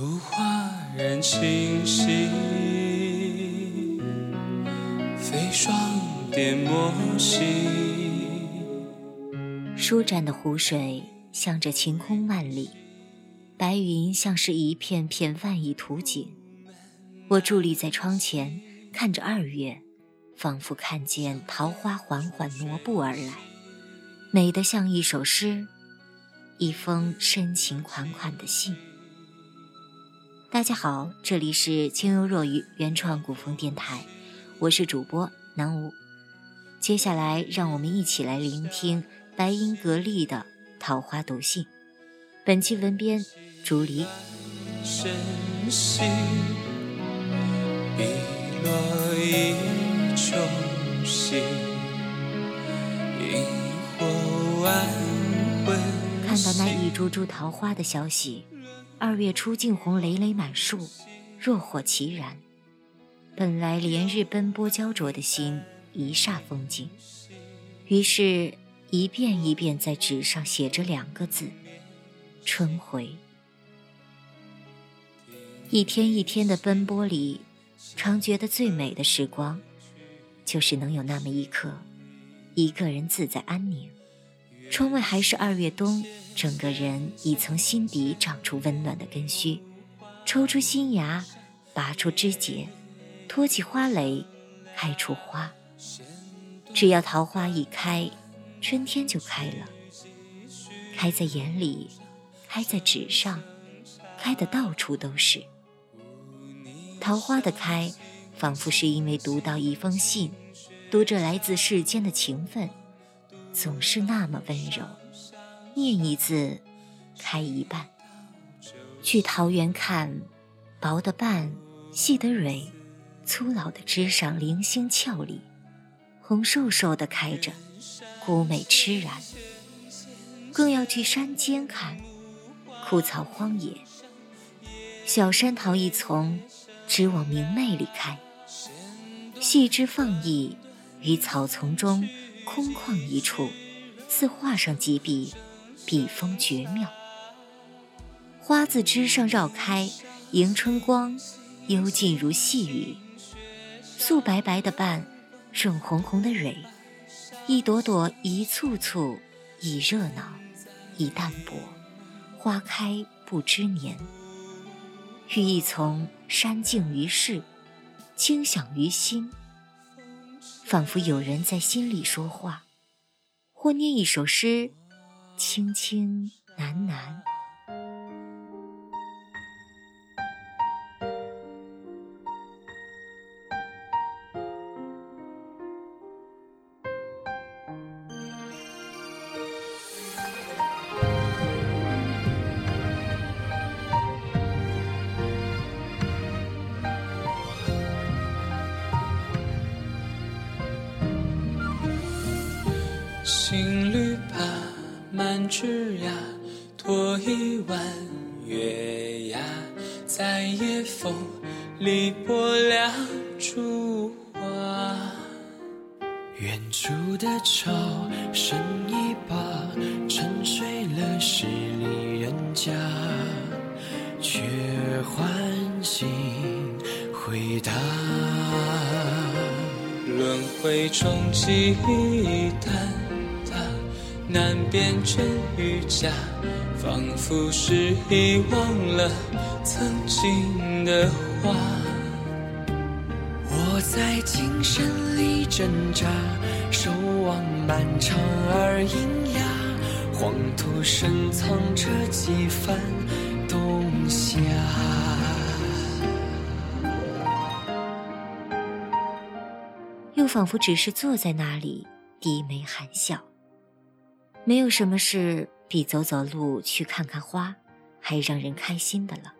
如画人清晰，飞霜点墨稀。舒展的湖水向着晴空万里，白云像是一片片万亿图景。我伫立在窗前，看着二月，仿佛看见桃花缓缓挪步而来，美得像一首诗，一封深情款款的信。大家好，这里是清幽若雨原创古风电台，我是主播南无。接下来，让我们一起来聆听白音格丽的《桃花读信》。本期文编竹离。看到那一株株桃花的消息。二月初，劲红累累满树，若火齐燃。本来连日奔波焦灼的心一霎风静，于是，一遍一遍在纸上写着两个字：春回。一天一天的奔波里，常觉得最美的时光，就是能有那么一刻，一个人自在安宁。窗外还是二月冬。整个人已从心底长出温暖的根须，抽出新芽，拔出枝节，托起花蕾，开出花。只要桃花一开，春天就开了。开在眼里，开在纸上，开的到处都是。桃花的开，仿佛是因为读到一封信，读着来自世间的情分，总是那么温柔。念一字，开一半。去桃园看，薄的瓣，细的蕊，粗老的枝上零星俏丽，红瘦瘦的开着，孤美痴然。更要去山间看，枯草荒野，小山桃一丛，只往明媚里开，细枝放逸于草丛中空旷一处，似画上几笔。笔锋绝妙，花自枝上绕开，迎春光，幽静如细雨。素白白的瓣，润红红的蕊，一朵朵，一簇簇，已热闹，已淡薄。花开不知年。寓意从山静于世，清响于心，仿佛有人在心里说话，或念一首诗。轻轻喃喃。枝桠，托一弯月牙，在夜风里拨两株花。远处的潮声一把，沉睡了十里人家，却唤醒回答。轮回中几担。难辨真与假，仿佛是遗忘了曾经的话。我在情深里挣扎，守望漫长而阴哑，黄土深藏着几番冬夏。又仿佛只是坐在那里，低眉含笑。没有什么事比走走路去看看花，还让人开心的了。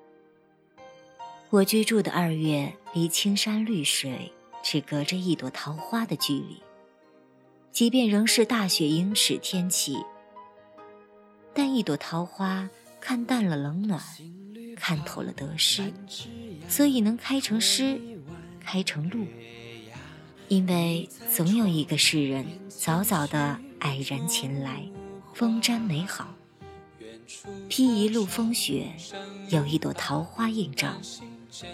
我居住的二月离青山绿水只隔着一朵桃花的距离，即便仍是大雪盈尺天气，但一朵桃花看淡了冷暖，看透了得失，所以能开成诗，开成路。因为总有一个世人早早的。蔼然前来，风瞻美好，披一路风雪，有一朵桃花映照，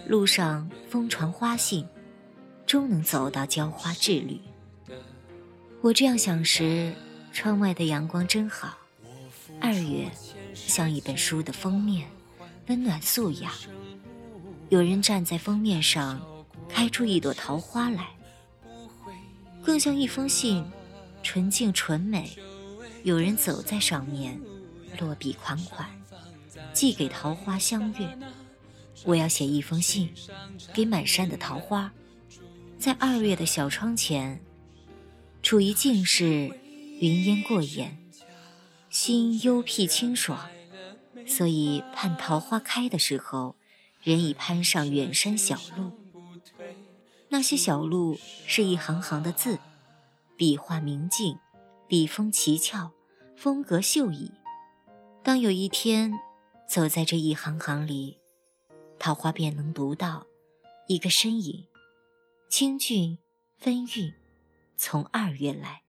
路上风传花信，终能走到浇花之旅。我这样想时，窗外的阳光真好。二月像一本书的封面，温暖素雅。有人站在封面上，开出一朵桃花来，更像一封信，纯净纯美。有人走在上面，落笔款款，寄给桃花相悦。我要写一封信，给满山的桃花，在二月的小窗前，处于静室，云烟过眼，心幽僻清爽，所以盼桃花开的时候。人已攀上远山小路，那些小路是一行行的字，笔画明净，笔锋奇峭，风格秀逸。当有一天走在这一行行里，桃花便能读到一个身影，清俊芬韵，从二月来。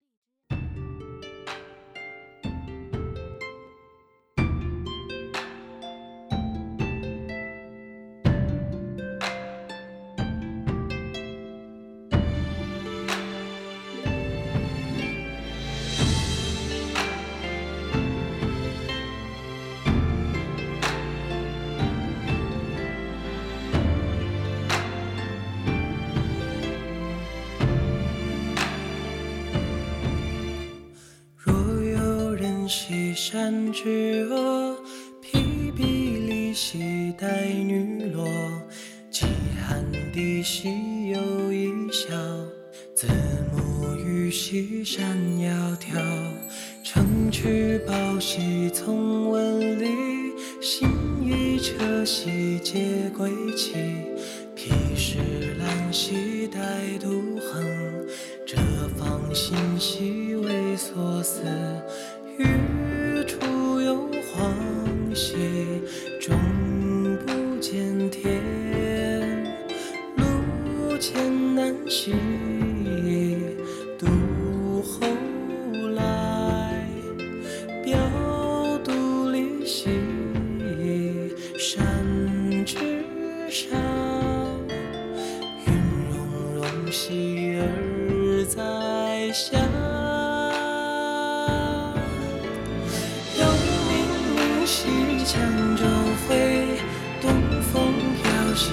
山之阿，披壁里兮带女落。饥寒地兮又一笑，子母予兮山窈窕。乘曲宝兮从文里，行一车兮皆归期。披石兰兮带杜衡，折芳心兮为所思。而在下，幽冥无息，羌昼晦，东风飘兮。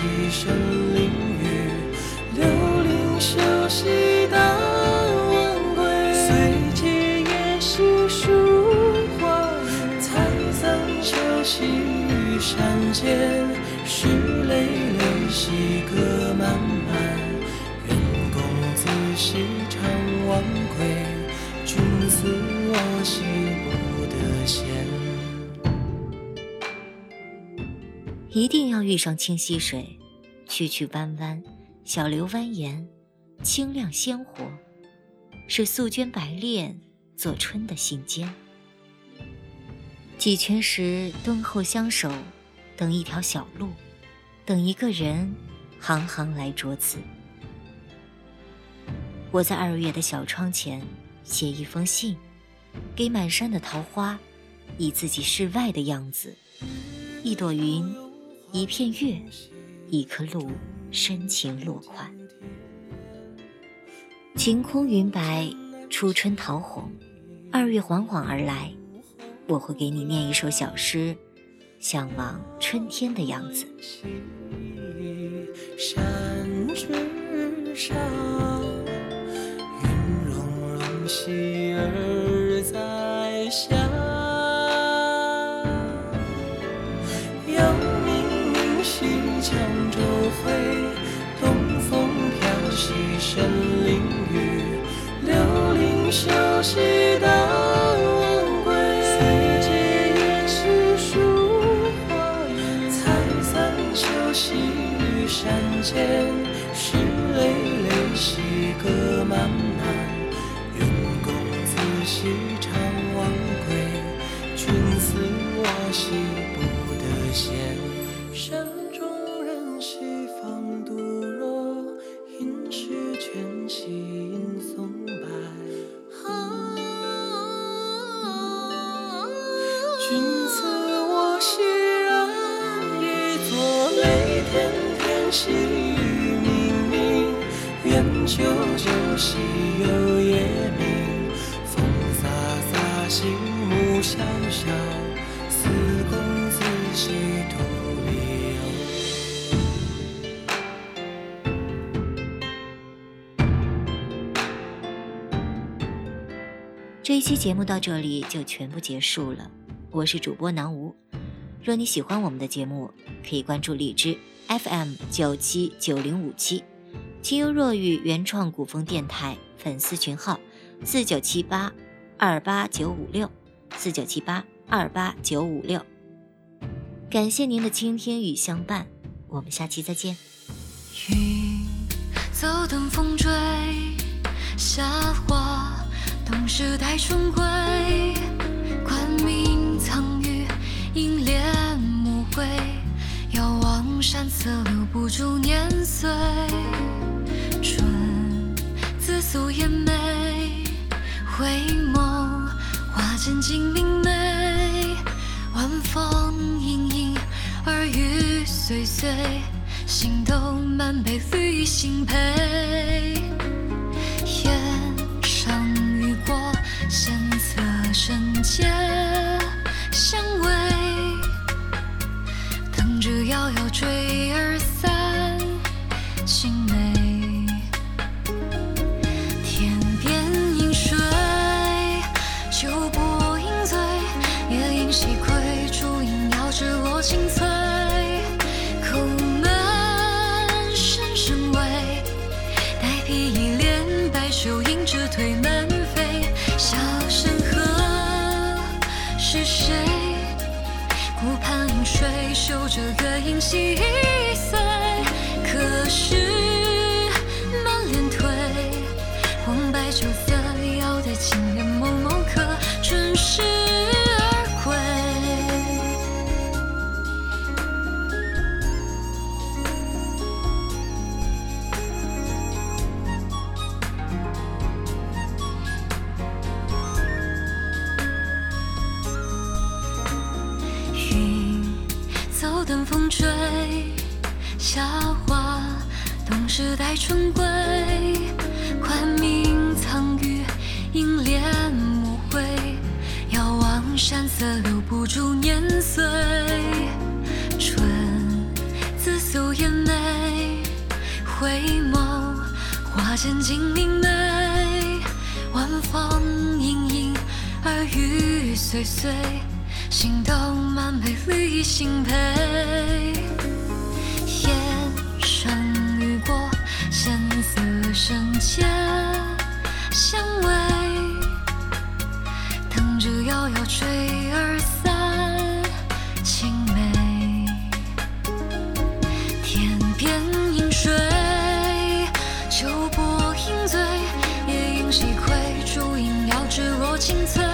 一定要遇上清溪水，曲曲弯弯，小流蜿蜒，清亮鲜活，是素绢白练做春的信笺。几泉时敦厚相守，等一条小路，等一个人，行行来着词。我在二月的小窗前写一封信，给满山的桃花，以自己世外的样子，一朵云，一片月，一颗露，深情落款。晴空云白，初春桃红，二月缓缓而来，我会给你念一首小诗，向往春天的样子。山之上。喜儿休息愿久久夕有夜明。风飒飒，星幕萧萧，思公子兮徒离这一期节目到这里就全部结束了，我是主播南吴。若你喜欢我们的节目，可以关注荔枝 FM 九七九零五七，清幽若雨原创古风电台粉丝群号四九七八二八九五六四九七八二八九五六。感谢您的倾听与相伴，我们下期再见。云走等风追，夏花冬时待春归。官名藏于银帘暮回，遥望山色留不住年岁。春自素颜眉，回眸花间尽明媚。晚风隐隐，耳语碎碎，心动满杯绿杏陪。烟上雨过，闲侧身间相偎，等着遥遥坠儿散，旧，着月影细碎。可是风追，夏花冬时待春归。宽明藏于银帘暮回，遥望山色留不住年岁。春自素颜眉，回眸花间尽明媚。晚风隐隐，耳语岁岁，心动满杯绿杏陪。烟上雨过，闲色深浅相偎，等着遥遥坠儿散，青梅。天边饮水，酒泊饮醉，夜饮西窥，烛影摇至落青翠。